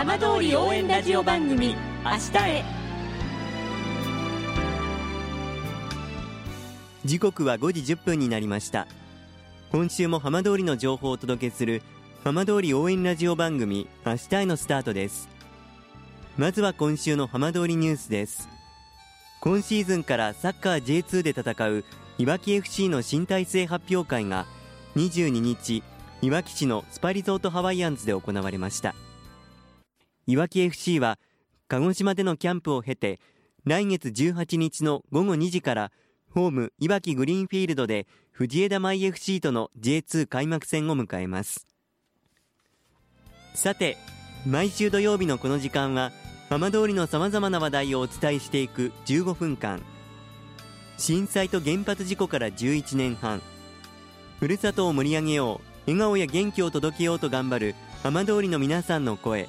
浜通り応援ラジオ番組「明日へ」時刻は5時1分になりました。今週も浜通りの情報をお届けする浜通り応援ラジオ番組明日へのスタートです。まずは今週の浜通りニュースです。今シーズンからサッカー J2 で戦ういわき FC の新体制発表会が22日いわき市のスパリゾートハワイアンズで行われました。いわき FC は鹿児島でのキャンプを経て来月18日の午後2時からホームいわきグリーンフィールドで藤枝舞 FC との J2 開幕戦を迎えます。さて毎週土曜日のこの時間は浜通りのさまざまな話題をお伝えしていく15分間。震災と原発事故から11年半。ふるさとを盛り上げよう笑顔や元気を届けようと頑張る浜通りの皆さんの声。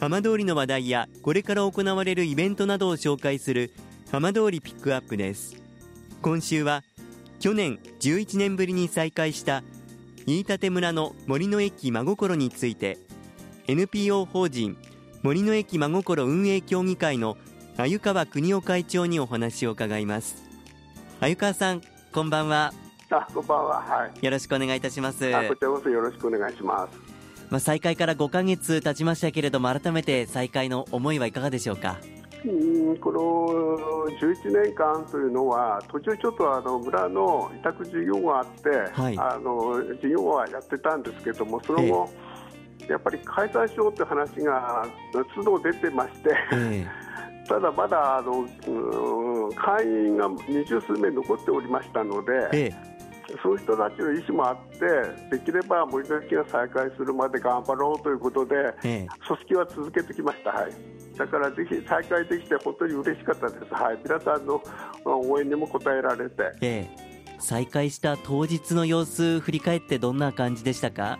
浜通りの話題やこれから行われるイベントなどを紹介する浜通りピックアップです。今週は去年11年ぶりに再開した飯舘村の森の駅真心について NPO 法人森の駅真心運営協議会の鮎川邦夫会長にお話を伺います。鮎川さんこんばんは。あこんばんは。はい。よろしくお願いいたします。あこちらこそよろしくお願いしますまあ再開から5ヶ月経ちましたけれども改めて再開の思いはいかがでしょうか？うんこの11年間というのは途中ちょっとあの村の委託事業があって、はい。あの事業はやってたんですけどもその後、やっぱり解散しようという話が都度出てまして、え。ただまだあの、うん会員が二十数名残っておりましたので、ええそういう人たちの意思もあって、できれば森の駅が再開するまで頑張ろうということで、ええ。組織は続けてきました、はい、だからぜひ再開できて本当に嬉しかったです、はい、皆さんの応援にも応えられて、ええ。再開した当日の様子振り返ってどんな感じでしたか？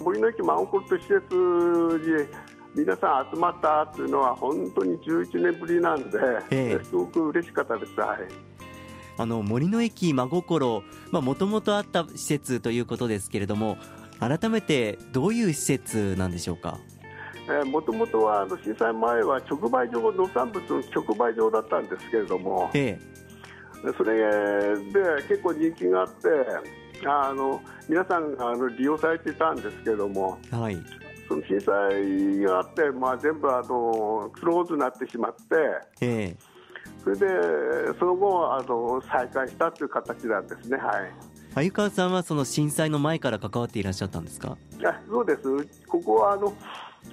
森の駅マンコルト施設に皆さん集まったというのは本当に11年ぶりなんで、ええ。すごく嬉しかったです、はい、あの森の駅真心もともとあった施設ということですけれども改めてどういう施設なんでしょうか？もともとはあの震災前は直売所、農産物の直売所だったんですけれども、えそれで結構人気があって、あの皆さんあの利用されていたんですけれども、えはい。その震災があって、まあ、全部あのクローズになってしまって、ええそれでその後あの再開したという形なんですね。はい。鮎川さんはその震災の前から関わっていらっしゃったんですか？あそうです、ここはあの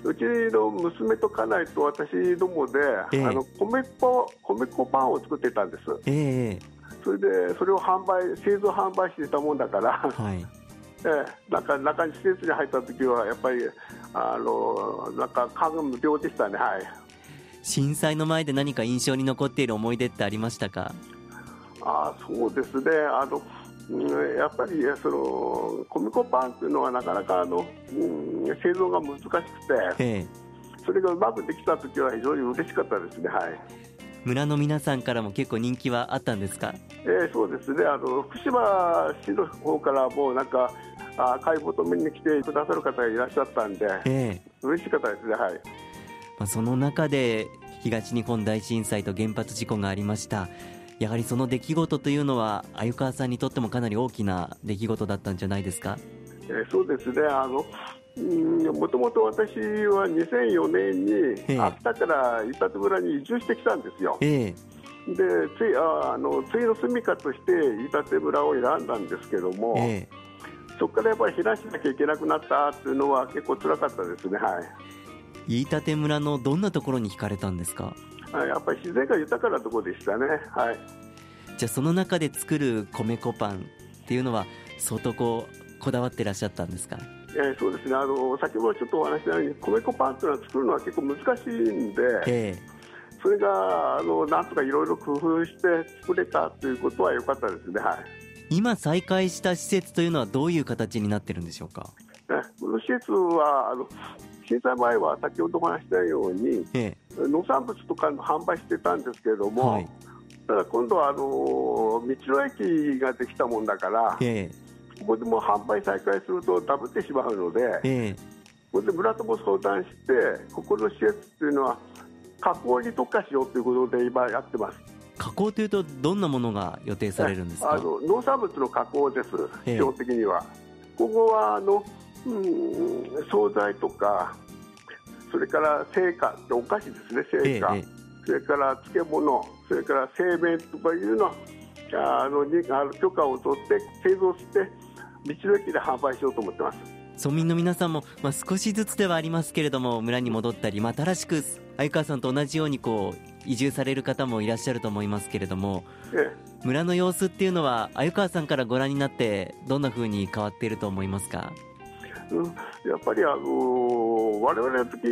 うちの娘と家内と私どもで、ええ。あの米粉米粉パンを作ってたんです、ええそれでそれを販売製造販売していたもんだから、はい。ええ、なんか中に施設に入った時はやっぱりあのなんか感無量でしたね、はい、震災の前で何か印象に残っている思い出ってありましたか？あそうですね。あの、うんやっぱりその米粉パンっていうのはなかなかあの、うん、製造が難しくてええ。それがうまくできた時は非常に嬉しかったですね。はい。村の皆さんからも結構人気はあったんですか？えーそうですね。あの福島市の方からもなんかあ買い求めに来てくださる方がいらっしゃったんでええ。嬉しかったですね。はいまあ、その中で東日本大震災と原発事故がありました。やはりその出来事というのは鮎川さんにとってもかなり大きな出来事だったんじゃないですか？えーそうですね。あのもともと私は2004年ええ。に秋田から伊達村に移住してきたんですよ。えでついああのついの住みかとして飯舘村を選んだんですけども、ええ。そこからやっぱり避難しなきゃいけなくなったっていうのは結構辛かったですね。はい。え飯舘村のどんなところに惹かれたんですか？あやっぱり自然が豊かなところでしたね。はい。じゃあその中で作る米粉パンっていうのは相当こうこだわってらっしゃったんですか？えーそうですね。あの先ほどちょっとお話ししたように米粉パンというのは作るのは結構難しいんで、えそれがあのなんとかいろいろ工夫して作れたということは良かったですね。はい今再開した施設というのはどういう形になってるんでしょうか？この施設はあの震災前は先ほどお話したように、ええ、農産物とかの販売してたんですけれども、はい、ただ今度はあの道の駅ができたもんだから、ええ、ここでも販売再開するとダブってしまうので、ええ、ここで村とも相談してここの施設っていうのは加工に特化しようということで今やってます。加工というとどんなものが予定されるんですか？あの農産物の加工です、基本的には。ここはあの、うん、惣菜とかそれから製菓ってお菓子ですね製菓、それから漬物それから製麺とかいうのあのにあの許可を取って製造して道の駅で販売しようと思ってます。村民の皆さんも、まあ、少しずつではありますけれども村に戻ったり、まあ、新しく相川さんと同じようにこう移住される方もいらっしゃると思いますけれども、ええ、村の様子っていうのは鮎川さんからご覧になってどんなふうに変わっていると思いますか、うん、やっぱりあのー、我々の時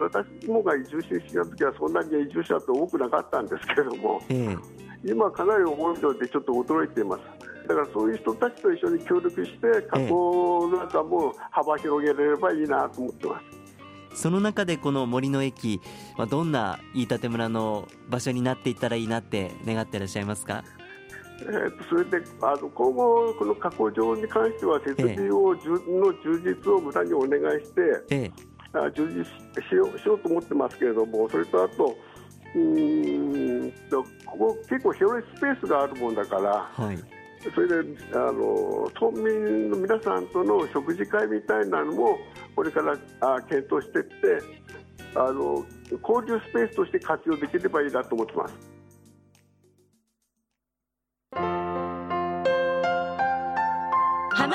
私もが移住してきた時はそんなに移住者って多くなかったんですけれども、ええ、今かなり多いのでちょっと驚いています。だからそういう人たちと一緒に協力して加工なんかも幅広げれればいいなと思ってます。その中でこの森の駅、まあ、どんな飯舘村の場所になっていったらいいなって願ってらっしゃいますか？えー、とそれであの今後、この加工場に関しては設備を、ええ、の充実を村にお願いして、ええ、あ充実しようしようと思ってますけれども、それとあと、うんとここ結構広いスペースがあるもんだから、はい、それであの村民の皆さんとの食事会みたいなのもこれからあ検討していってあの交流スペースとして活用できればいいなと思ってます。